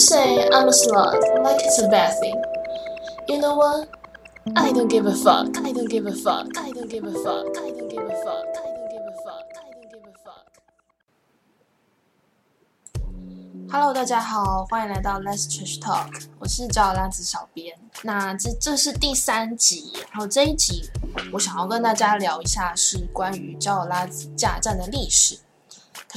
say I'm a slut like it's a bad thing. You know what? I don't give a fuck. I don't give a fuck. I don't give a fuck. I don't give a fuck. I don't give a fuck. I don't give a fuck. Hello，大家好，欢迎来到 Let's Trash Talk，我是找拉子小编。那这这是第三集，然后这一集我想要跟大家聊一下是关于交友拉子架站的历史。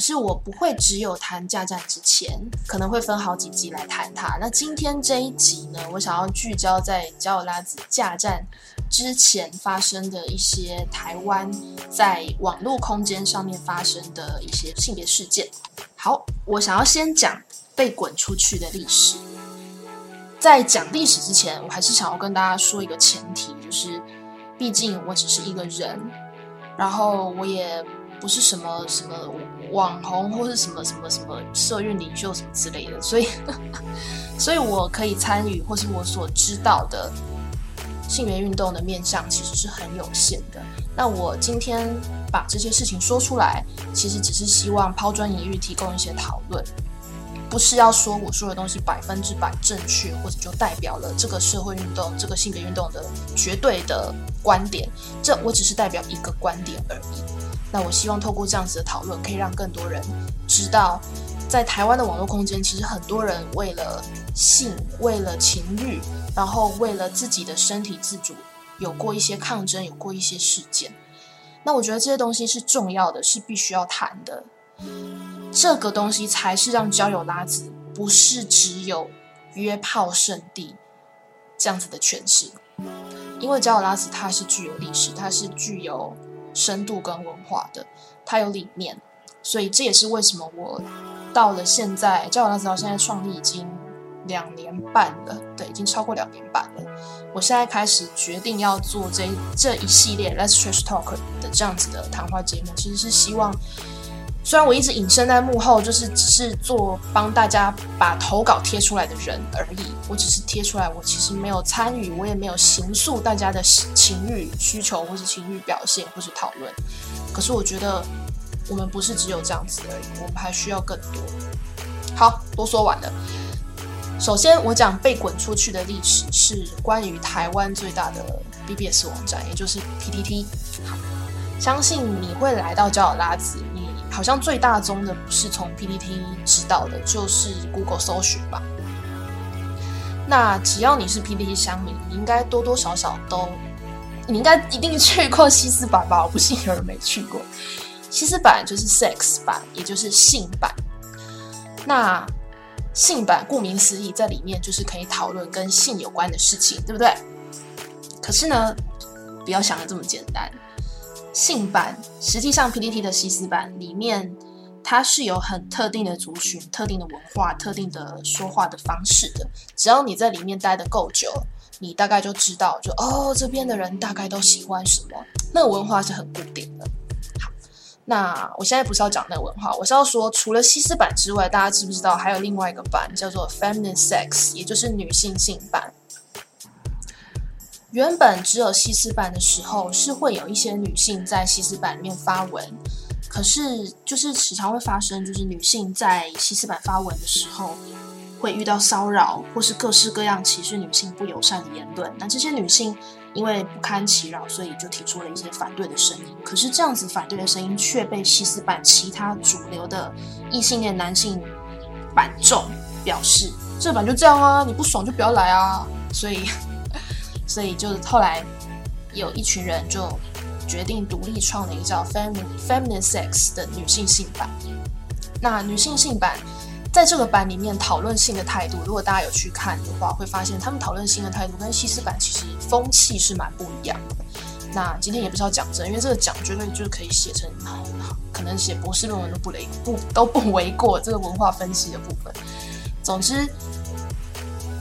是我不会只有谈架战之前，可能会分好几集来谈它。那今天这一集呢，我想要聚焦在焦拉子架战之前发生的一些台湾在网络空间上面发生的一些性别事件。好，我想要先讲被滚出去的历史。在讲历史之前，我还是想要跟大家说一个前提，就是毕竟我只是一个人，然后我也。不是什么什么网红或是什么什么什么社运领袖什么之类的，所以，所以我可以参与或是我所知道的性别运动的面向其实是很有限的。那我今天把这些事情说出来，其实只是希望抛砖引玉，提供一些讨论，不是要说我说的东西百分之百正确，或者就代表了这个社会运动、这个性别运动的绝对的观点。这我只是代表一个观点而已。那我希望透过这样子的讨论，可以让更多人知道，在台湾的网络空间，其实很多人为了性、为了情欲，然后为了自己的身体自主，有过一些抗争，有过一些事件。那我觉得这些东西是重要的，是必须要谈的。这个东西才是让交友拉子不是只有约炮圣地这样子的诠释，因为交友拉子它是具有历史，它是具有。深度跟文化的，它有理念，所以这也是为什么我到了现在，教友拉子到现在创立已经两年半了，对，已经超过两年半了。我现在开始决定要做这这一系列 Let's Trash Talk 的这样子的谈话节目，其实是希望。虽然我一直隐身在幕后，就是只是做帮大家把投稿贴出来的人而已。我只是贴出来，我其实没有参与，我也没有形塑大家的情欲需求，或是情欲表现，或是讨论。可是我觉得我们不是只有这样子而已，我们还需要更多。好，都说完了。首先，我讲被滚出去的历史是关于台湾最大的 BBS 网站，也就是 PTT。相信你会来到交友拉子。好像最大宗的不是从 PPT 知道的，就是 Google 搜寻吧。那只要你是 PPT 乡民，你应该多多少少都，你应该一定去过西斯版吧？我不信有人没去过。西斯版就是 Sex 版，也就是性版。那性版顾名思义，在里面就是可以讨论跟性有关的事情，对不对？可是呢，不要想的这么简单。性版实际上，PPT 的西斯版里面，它是有很特定的族群、特定的文化、特定的说话的方式的。只要你在里面待的够久，你大概就知道，就哦，这边的人大概都喜欢什么。那个文化是很固定的。好，那我现在不是要讲那个文化，我是要说，除了西斯版之外，大家知不知道还有另外一个版叫做 Feminine Sex，也就是女性性版。原本只有西斯版的时候，是会有一些女性在西斯版里面发文，可是就是时常会发生，就是女性在西斯版发文的时候，会遇到骚扰或是各式各样歧视女性不友善的言论。那这些女性因为不堪其扰，所以就提出了一些反对的声音。可是这样子反对的声音却被西斯版其他主流的异性恋男性版众表示：这版就这样啊，你不爽就不要来啊。所以。所以，就是后来有一群人就决定独立创了一个叫 “feminine feminine sex” 的女性性版。那女性性版在这个版里面讨论性的态度，如果大家有去看的话，会发现他们讨论性的态度跟西斯版其实风气是蛮不一样的。那今天也不是要讲这，因为这个讲绝对就是可以写成，可能写博士论文都不雷不都不为过这个文化分析的部分。总之，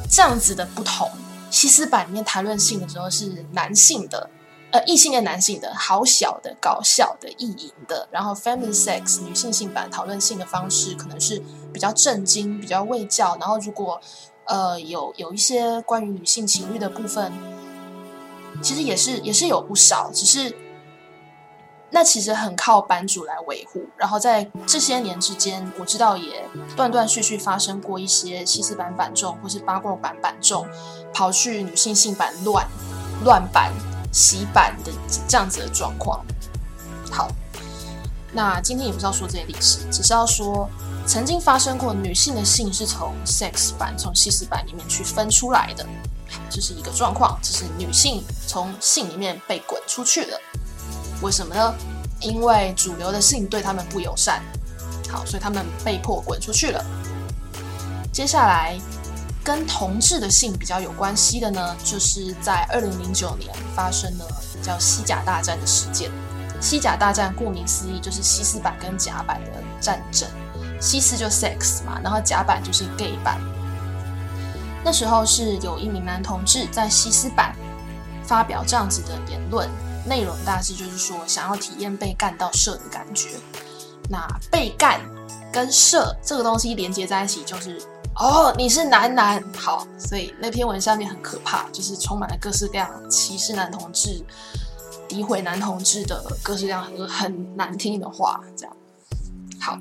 这样子的不同。西斯版里面谈论性的时候是男性的，呃，异性恋男性的，好小的、搞笑的、意淫的。然后 feminine sex 女性性版讨论性的方式可能是比较震惊、比较畏教。然后如果呃有有一些关于女性情欲的部分，其实也是也是有不少，只是那其实很靠版主来维护。然后在这些年之间，我知道也断断续续发生过一些西斯版版众或是八卦版版众跑去女性性版乱乱版洗版的这样子的状况。好，那今天也不是要说这些历史，只是要说曾经发生过女性的性是从 sex 版从西斯版里面去分出来的。这是一个状况，就是女性从性里面被滚出去了。为什么呢？因为主流的性对他们不友善，好，所以他们被迫滚出去了。接下来跟同志的性比较有关系的呢，就是在二零零九年发生了叫西甲大战的事件。西甲大战顾名思义就是西斯版跟甲版的战争，西斯就 sex 嘛，然后甲版就是 gay 版。那时候是有一名男同志在西斯版发表这样子的言论，内容大致就是说想要体验被干到射的感觉。那被干跟射这个东西连接在一起，就是哦你是男男好，所以那篇文下面很可怕，就是充满了各式各样歧视男同志、诋毁男同志的各式各样很很难听的话，这样好。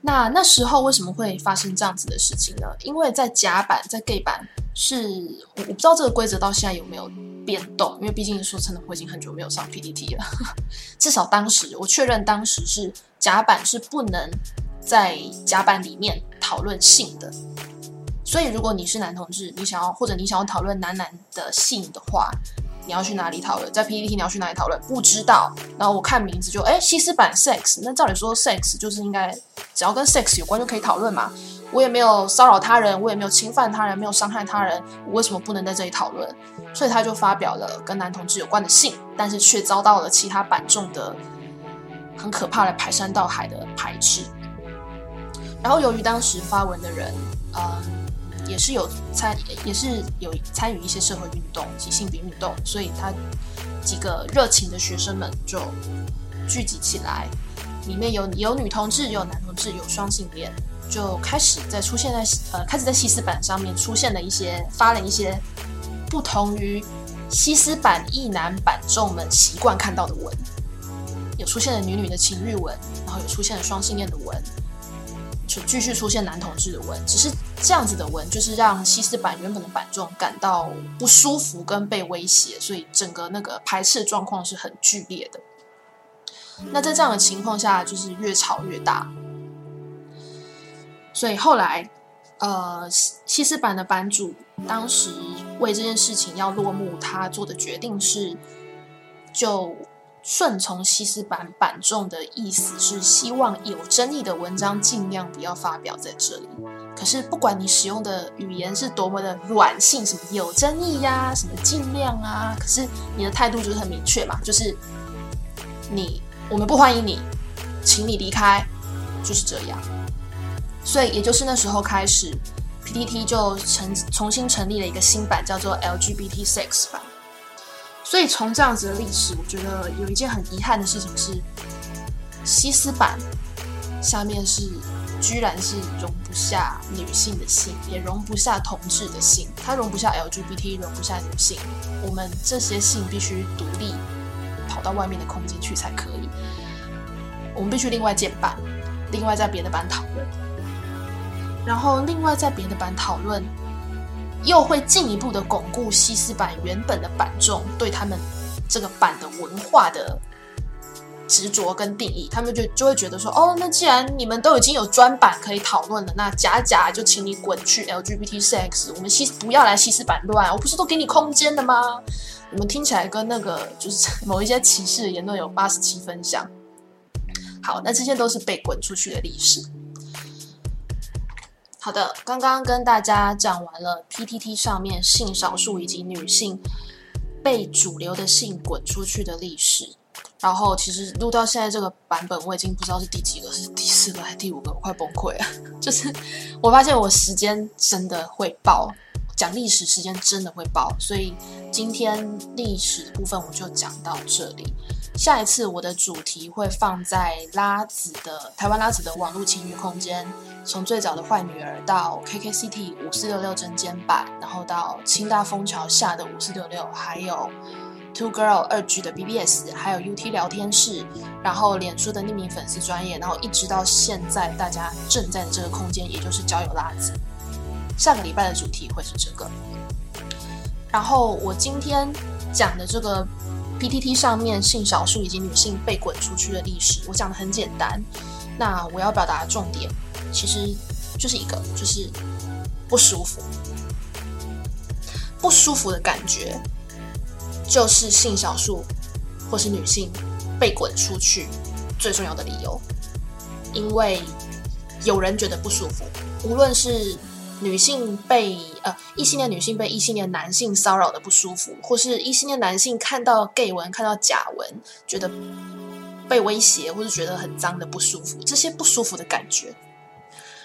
那那时候为什么会发生这样子的事情呢？因为在甲版在 gay 版是我不知道这个规则到现在有没有变动，因为毕竟说真的我已经很久没有上 PPT 了。至少当时我确认当时是甲板是不能在甲板里面讨论性的，所以如果你是男同志，你想要或者你想要讨论男男的性的话。你要去哪里讨论？在 PPT 你要去哪里讨论？不知道。然后我看名字就哎，西斯版 sex。那照理说 sex 就是应该只要跟 sex 有关就可以讨论嘛。我也没有骚扰他人，我也没有侵犯他人，没有伤害他人，我为什么不能在这里讨论？所以他就发表了跟男同志有关的信，但是却遭到了其他版众的很可怕的排山倒海的排斥。然后由于当时发文的人，啊。也是有参，也是有参与一些社会运动及性别运动，所以他几个热情的学生们就聚集起来，里面有有女同志，有男同志，有双性恋，就开始在出现在呃，开始在西斯版上面出现了一些发了一些不同于西斯版异男版众们习惯看到的文，有出现了女女的情欲文，然后有出现了双性恋的文。就继续出现男同志的文，只是这样子的文，就是让西斯版原本的版众感到不舒服跟被威胁，所以整个那个排斥状况是很剧烈的。那在这样的情况下，就是越吵越大。所以后来，呃，西斯版的版主当时为这件事情要落幕，他做的决定是就。顺从西斯版版众的意思是希望有争议的文章尽量不要发表在这里。可是不管你使用的语言是多么的软性，什么有争议呀，什么尽量啊，可是你的态度就是很明确嘛，就是你我们不欢迎你，请你离开，就是这样。所以也就是那时候开始，PTT 就成重新成立了一个新版，叫做 LGBT Sex 版。所以从这样子的历史，我觉得有一件很遗憾的事情是，西斯版下面是居然是容不下女性的性，也容不下同志的性，它容不下 LGBT，容不下女性。我们这些性必须独立跑到外面的空间去才可以。我们必须另外建版，另外在别的版讨论，然后另外在别的版讨论。又会进一步的巩固西斯版原本的版众对他们这个版的文化的执着跟定义，他们就就会觉得说，哦，那既然你们都已经有专版可以讨论了，那假假就请你滚去 LGBT sex，我们西不要来西斯版乱，我不是都给你空间的吗？我们听起来跟那个就是某一些歧视的言论有八十七分像。好，那这些都是被滚出去的历史。好的，刚刚跟大家讲完了 PTT 上面性少数以及女性被主流的性滚出去的历史。然后其实录到现在这个版本，我已经不知道是第几个，是 第四个还是第五个，我快崩溃了。就是我发现我时间真的会爆，讲历史时间真的会爆，所以今天历史部分我就讲到这里。下一次我的主题会放在拉子的台湾拉子的网络情欲空间，从最早的坏女儿到 KKCT 五四六六针尖版，然后到清大枫桥下的五四六六，还有 Two Girl 二 G 的 BBS，还有 UT 聊天室，然后脸书的匿名粉丝专业，然后一直到现在大家正在的这个空间，也就是交友拉子。下个礼拜的主题会是这个。然后我今天讲的这个 PTT 上面性少数以及女性被滚出去的历史，我讲的很简单。那我要表达的重点，其实就是一个，就是不舒服。不舒服的感觉，就是性少数或是女性被滚出去最重要的理由。因为有人觉得不舒服，无论是女性被呃异性恋女性被异性恋男性骚扰的不舒服，或是异性恋男性看到 gay 文看到假文觉得被威胁，或是觉得很脏的不舒服，这些不舒服的感觉。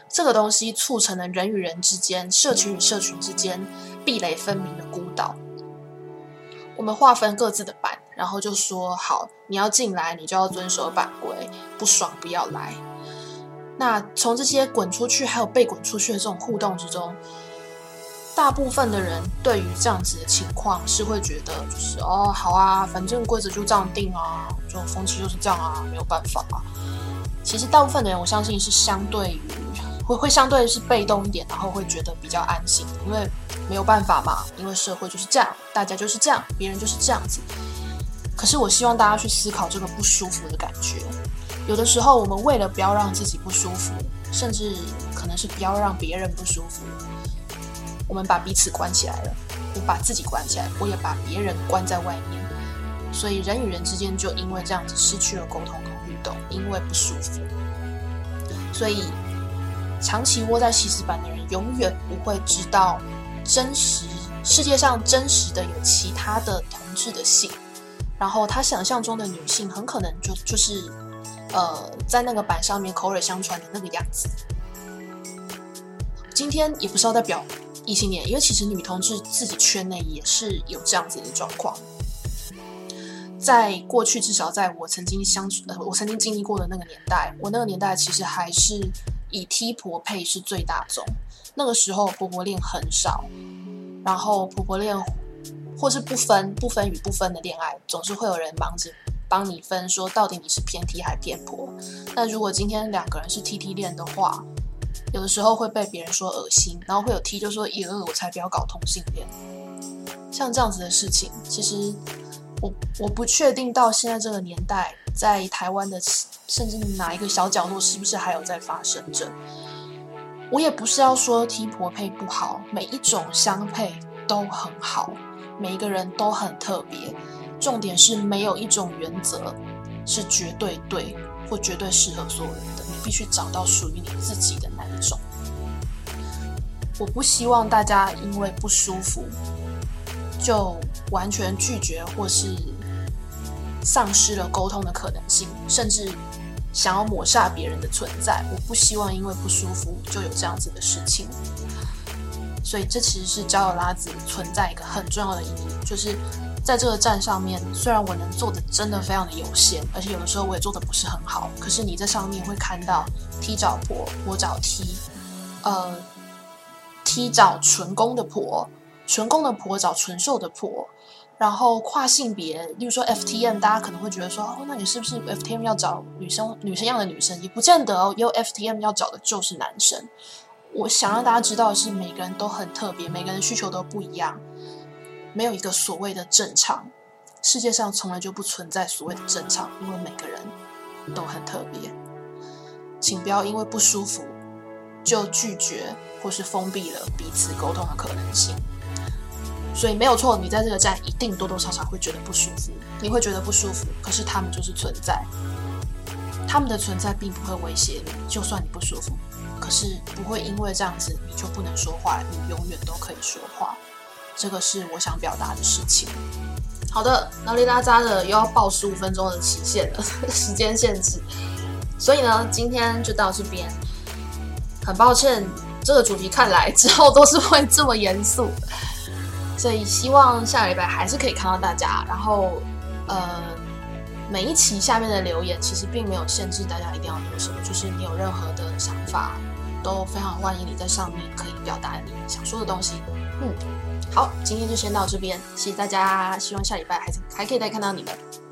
这个东西促成了人与人之间、社群与社群之间壁垒分明的孤岛。我们划分各自的板，然后就说：“好，你要进来，你就要遵守版规，不爽不要来。”那从这些滚出去还有被滚出去的这种互动之中，大部分的人对于这样子的情况是会觉得，就是哦，好啊，反正规则就这样定啊，这种风气就是这样啊，没有办法啊。其实大部分的人，我相信是相对于。会会相对是被动一点，然后会觉得比较安心，因为没有办法嘛，因为社会就是这样，大家就是这样，别人就是这样子。可是我希望大家去思考这个不舒服的感觉。有的时候，我们为了不要让自己不舒服，甚至可能是不要让别人不舒服，我们把彼此关起来了，我把自己关起来，我也把别人关在外面，所以人与人之间就因为这样子失去了沟通和互动，因为不舒服，所以。长期窝在西斯版的人，永远不会知道真实世界上真实的有其他的同志的性，然后他想象中的女性很可能就就是呃在那个板上面口耳相传的那个样子。今天也不是要代表异性恋，因为其实女同志自己圈内也是有这样子的状况。在过去，至少在我曾经相处呃我曾经经历过的那个年代，我那个年代其实还是。以踢婆配是最大宗，那个时候婆婆恋很少，然后婆婆恋或是不分不分与不分的恋爱，总是会有人忙着帮你分，说到底你是偏 T 还偏婆。那如果今天两个人是 T T 恋的话，有的时候会被别人说恶心，然后会有 T 就说也恶，我才不要搞同性恋。像这样子的事情，其实我我不确定到现在这个年代，在台湾的。甚至哪一个小角落是不是还有在发生着？我也不是要说 T 婆配不好，每一种相配都很好，每一个人都很特别。重点是没有一种原则是绝对对或绝对适合所有人的，你必须找到属于你自己的那一种。我不希望大家因为不舒服就完全拒绝或是。丧失了沟通的可能性，甚至想要抹杀别人的存在。我不希望因为不舒服就有这样子的事情。所以，这其实是交友拉子存在一个很重要的意义，就是在这个站上面，虽然我能做的真的非常的有限，而且有的时候我也做的不是很好，可是你在上面会看到 T 找婆，我找 T，呃，T 找纯公的婆，纯公的婆找纯瘦的婆。然后跨性别，例如说 FTM，大家可能会觉得说，哦，那你是不是 FTM 要找女生女生样的女生？也不见得哦，因为 FTM 要找的就是男生。我想让大家知道的是，每个人都很特别，每个人需求都不一样，没有一个所谓的正常。世界上从来就不存在所谓的正常，因为每个人都很特别。请不要因为不舒服就拒绝或是封闭了彼此沟通的可能性。所以没有错，你在这个站一定多多少少会觉得不舒服，你会觉得不舒服。可是他们就是存在，他们的存在并不会威胁你，就算你不舒服，可是不会因为这样子你就不能说话，你永远都可以说话。这个是我想表达的事情。好的，拉里拉扎的又要报十五分钟的期限了，时间限制。所以呢，今天就到这边。很抱歉，这个主题看来之后都是会这么严肃。所以希望下礼拜还是可以看到大家。然后，呃，每一期下面的留言其实并没有限制大家一定要留什么，就是你有任何的想法，都非常欢迎你在上面可以表达你想说的东西。嗯，好，今天就先到这边，谢谢大家，希望下礼拜还还可以再看到你们。